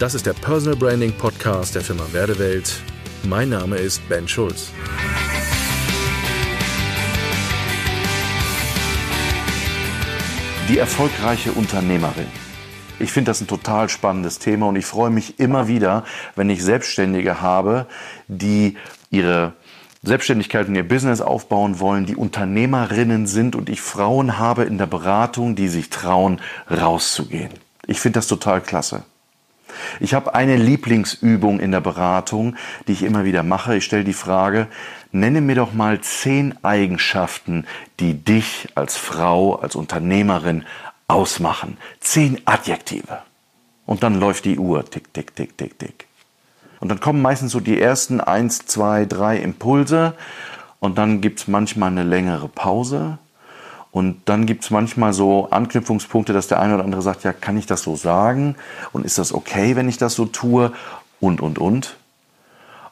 Das ist der Personal Branding Podcast der Firma Werdewelt. Mein Name ist Ben Schulz. Die erfolgreiche Unternehmerin. Ich finde das ein total spannendes Thema und ich freue mich immer wieder, wenn ich Selbstständige habe, die ihre Selbstständigkeit und ihr Business aufbauen wollen, die Unternehmerinnen sind und ich Frauen habe in der Beratung, die sich trauen, rauszugehen. Ich finde das total klasse. Ich habe eine Lieblingsübung in der Beratung, die ich immer wieder mache. Ich stelle die Frage, nenne mir doch mal zehn Eigenschaften, die dich als Frau, als Unternehmerin ausmachen. Zehn Adjektive. Und dann läuft die Uhr. Tick, tick, tick, tick, tick. Und dann kommen meistens so die ersten eins, zwei, drei Impulse. Und dann gibt's manchmal eine längere Pause. Und dann gibt's manchmal so Anknüpfungspunkte, dass der eine oder andere sagt, ja, kann ich das so sagen? Und ist das okay, wenn ich das so tue? Und, und, und.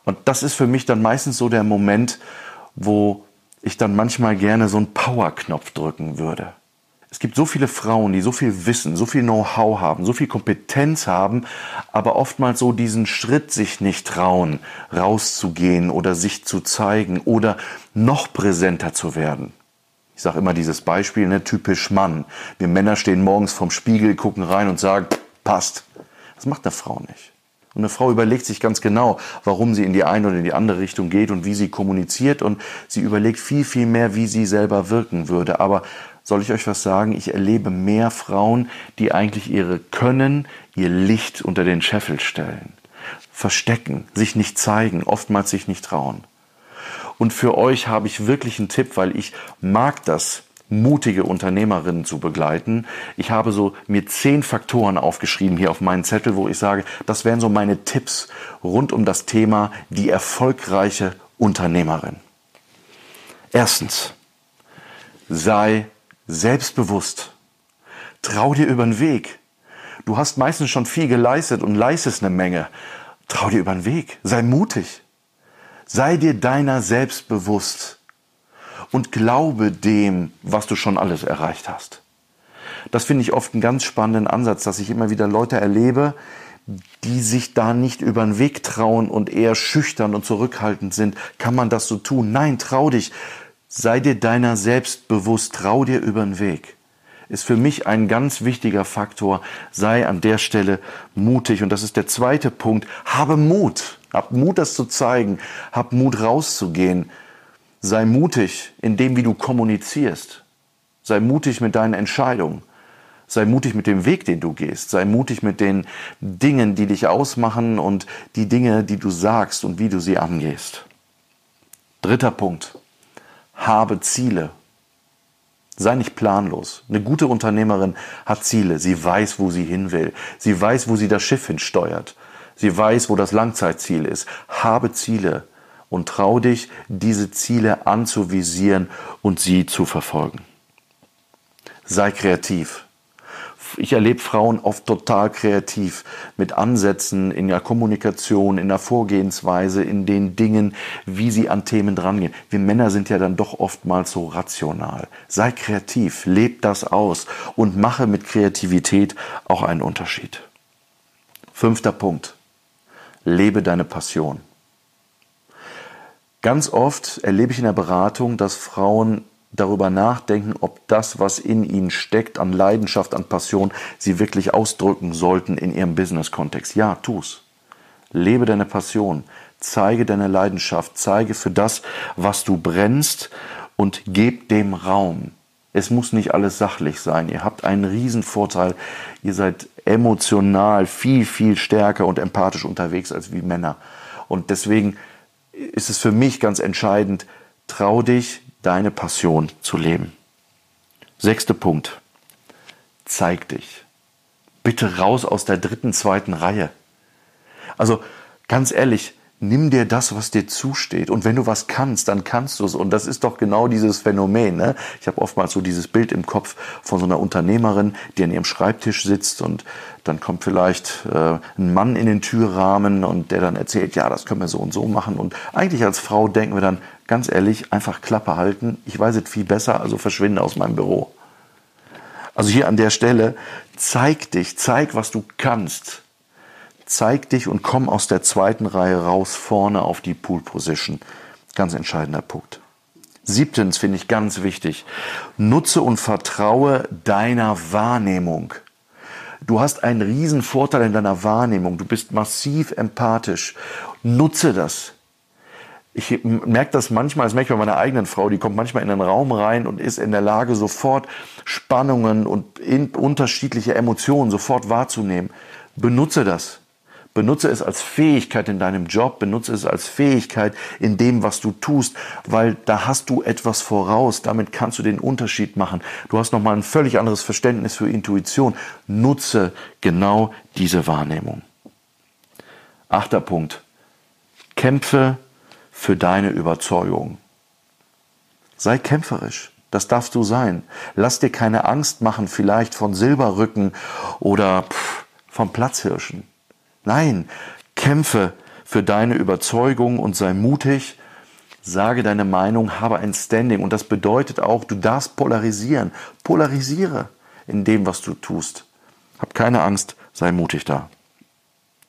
Und das ist für mich dann meistens so der Moment, wo ich dann manchmal gerne so einen Power-Knopf drücken würde. Es gibt so viele Frauen, die so viel Wissen, so viel Know-how haben, so viel Kompetenz haben, aber oftmals so diesen Schritt sich nicht trauen, rauszugehen oder sich zu zeigen oder noch präsenter zu werden. Ich sage immer dieses Beispiel, ne, typisch Mann. Wir Männer stehen morgens vorm Spiegel, gucken rein und sagen, passt. Das macht eine Frau nicht. Und eine Frau überlegt sich ganz genau, warum sie in die eine oder in die andere Richtung geht und wie sie kommuniziert und sie überlegt viel, viel mehr, wie sie selber wirken würde. Aber soll ich euch was sagen? Ich erlebe mehr Frauen, die eigentlich ihre Können, ihr Licht unter den Scheffel stellen. Verstecken, sich nicht zeigen, oftmals sich nicht trauen. Und für euch habe ich wirklich einen Tipp, weil ich mag das, mutige Unternehmerinnen zu begleiten. Ich habe so mir zehn Faktoren aufgeschrieben hier auf meinen Zettel, wo ich sage, das wären so meine Tipps rund um das Thema die erfolgreiche Unternehmerin. Erstens, sei selbstbewusst. Trau dir über den Weg. Du hast meistens schon viel geleistet und leistest eine Menge. Trau dir über den Weg. Sei mutig. Sei dir deiner selbst bewusst und glaube dem, was du schon alles erreicht hast. Das finde ich oft einen ganz spannenden Ansatz, dass ich immer wieder Leute erlebe, die sich da nicht über den Weg trauen und eher schüchtern und zurückhaltend sind. Kann man das so tun? Nein, trau dich. Sei dir deiner selbst bewusst, trau dir über den Weg. Ist für mich ein ganz wichtiger Faktor. Sei an der Stelle mutig. Und das ist der zweite Punkt. Habe Mut. Hab Mut, das zu zeigen. Hab Mut, rauszugehen. Sei mutig in dem, wie du kommunizierst. Sei mutig mit deinen Entscheidungen. Sei mutig mit dem Weg, den du gehst. Sei mutig mit den Dingen, die dich ausmachen und die Dinge, die du sagst und wie du sie angehst. Dritter Punkt habe Ziele. Sei nicht planlos. Eine gute Unternehmerin hat Ziele. Sie weiß, wo sie hin will. Sie weiß, wo sie das Schiff hinsteuert. Sie weiß, wo das Langzeitziel ist. Habe Ziele und trau dich, diese Ziele anzuvisieren und sie zu verfolgen. Sei kreativ ich erlebe Frauen oft total kreativ mit Ansätzen in der Kommunikation, in der Vorgehensweise, in den Dingen, wie sie an Themen drangehen. Wir Männer sind ja dann doch oftmals so rational. Sei kreativ, leb das aus und mache mit Kreativität auch einen Unterschied. Fünfter Punkt. Lebe deine Passion. Ganz oft erlebe ich in der Beratung, dass Frauen darüber nachdenken, ob das, was in ihnen steckt, an Leidenschaft, an Passion, sie wirklich ausdrücken sollten in ihrem Business-Kontext. Ja, tu's. Lebe deine Passion, zeige deine Leidenschaft, zeige für das, was du brennst und gib dem Raum. Es muss nicht alles sachlich sein. Ihr habt einen riesen Vorteil. Ihr seid emotional viel, viel stärker und empathisch unterwegs als wie Männer. Und deswegen ist es für mich ganz entscheidend, trau dich, deine Passion zu leben. Sechster Punkt. Zeig dich. Bitte raus aus der dritten, zweiten Reihe. Also ganz ehrlich, nimm dir das, was dir zusteht. Und wenn du was kannst, dann kannst du es. Und das ist doch genau dieses Phänomen. Ne? Ich habe oftmals so dieses Bild im Kopf von so einer Unternehmerin, die an ihrem Schreibtisch sitzt und dann kommt vielleicht äh, ein Mann in den Türrahmen und der dann erzählt, ja, das können wir so und so machen. Und eigentlich als Frau denken wir dann, ganz ehrlich, einfach Klappe halten. Ich weiß es viel besser, also verschwinde aus meinem Büro. Also hier an der Stelle, zeig dich, zeig, was du kannst. Zeig dich und komm aus der zweiten Reihe raus vorne auf die Pool Position. Ganz entscheidender Punkt. Siebtens finde ich ganz wichtig. Nutze und vertraue deiner Wahrnehmung. Du hast einen riesen Vorteil in deiner Wahrnehmung. Du bist massiv empathisch. Nutze das. Ich merke das manchmal, das merke ich bei meiner eigenen Frau, die kommt manchmal in den Raum rein und ist in der Lage, sofort Spannungen und unterschiedliche Emotionen sofort wahrzunehmen. Benutze das. Benutze es als Fähigkeit in deinem Job, benutze es als Fähigkeit in dem, was du tust, weil da hast du etwas voraus. Damit kannst du den Unterschied machen. Du hast nochmal ein völlig anderes Verständnis für Intuition. Nutze genau diese Wahrnehmung. Achter Punkt. Kämpfe für deine Überzeugung. Sei kämpferisch. Das darfst du sein. Lass dir keine Angst machen, vielleicht von Silberrücken oder pff, vom Platzhirschen. Nein, kämpfe für deine Überzeugung und sei mutig. Sage deine Meinung, habe ein Standing. Und das bedeutet auch, du darfst polarisieren. Polarisiere in dem, was du tust. Hab keine Angst, sei mutig da.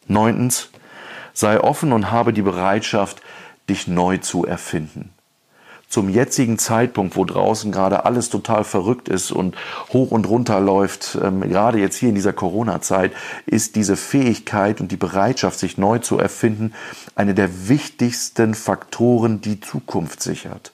Neuntens, sei offen und habe die Bereitschaft, dich neu zu erfinden zum jetzigen Zeitpunkt, wo draußen gerade alles total verrückt ist und hoch und runter läuft, ähm, gerade jetzt hier in dieser Corona-Zeit, ist diese Fähigkeit und die Bereitschaft, sich neu zu erfinden, eine der wichtigsten Faktoren, die Zukunft sichert.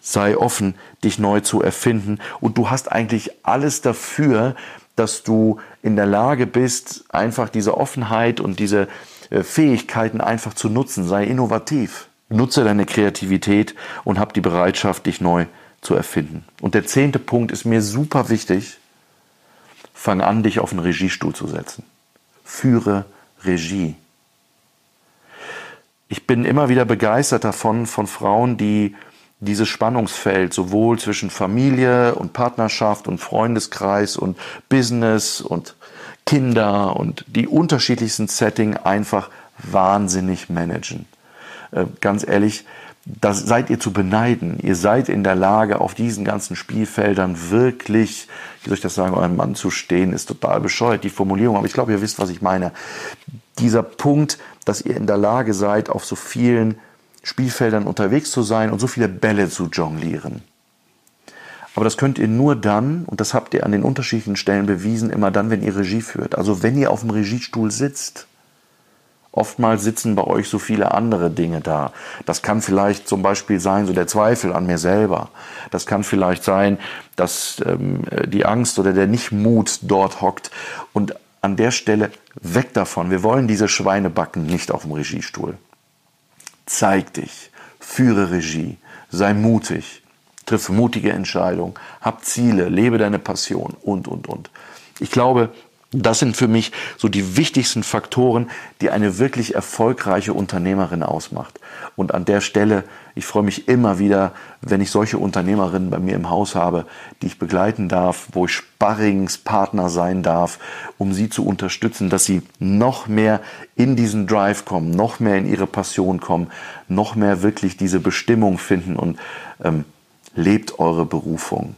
Sei offen, dich neu zu erfinden und du hast eigentlich alles dafür, dass du in der Lage bist, einfach diese Offenheit und diese äh, Fähigkeiten einfach zu nutzen. Sei innovativ. Nutze deine Kreativität und hab die Bereitschaft, dich neu zu erfinden. Und der zehnte Punkt ist mir super wichtig. Fang an, dich auf den Regiestuhl zu setzen. Führe Regie. Ich bin immer wieder begeistert davon, von Frauen, die dieses Spannungsfeld sowohl zwischen Familie und Partnerschaft und Freundeskreis und Business und Kinder und die unterschiedlichsten Settings einfach wahnsinnig managen. Äh, ganz ehrlich, das seid ihr zu beneiden. Ihr seid in der Lage, auf diesen ganzen Spielfeldern wirklich, wie soll ich das sagen, euren Mann zu stehen, ist total bescheuert, die Formulierung, aber ich glaube, ihr wisst, was ich meine. Dieser Punkt, dass ihr in der Lage seid, auf so vielen Spielfeldern unterwegs zu sein und so viele Bälle zu jonglieren. Aber das könnt ihr nur dann, und das habt ihr an den unterschiedlichen Stellen bewiesen, immer dann, wenn ihr Regie führt. Also wenn ihr auf dem Regiestuhl sitzt. Oftmals sitzen bei euch so viele andere Dinge da. Das kann vielleicht zum Beispiel sein, so der Zweifel an mir selber. Das kann vielleicht sein, dass ähm, die Angst oder der Nichtmut dort hockt. Und an der Stelle weg davon. Wir wollen diese Schweinebacken nicht auf dem Regiestuhl. Zeig dich, führe Regie, sei mutig, triff mutige Entscheidungen, hab Ziele, lebe deine Passion und, und, und. Ich glaube, das sind für mich so die wichtigsten Faktoren, die eine wirklich erfolgreiche Unternehmerin ausmacht. Und an der Stelle, ich freue mich immer wieder, wenn ich solche Unternehmerinnen bei mir im Haus habe, die ich begleiten darf, wo ich Sparringspartner sein darf, um sie zu unterstützen, dass sie noch mehr in diesen Drive kommen, noch mehr in ihre Passion kommen, noch mehr wirklich diese Bestimmung finden und ähm, lebt eure Berufung.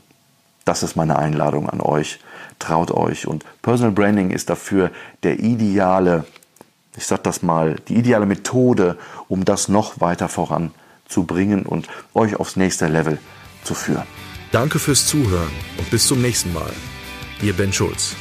Das ist meine Einladung an euch. Traut euch. Und Personal Branding ist dafür der ideale, ich sag das mal, die ideale Methode, um das noch weiter voranzubringen und euch aufs nächste Level zu führen. Danke fürs Zuhören und bis zum nächsten Mal. Ihr Ben Schulz.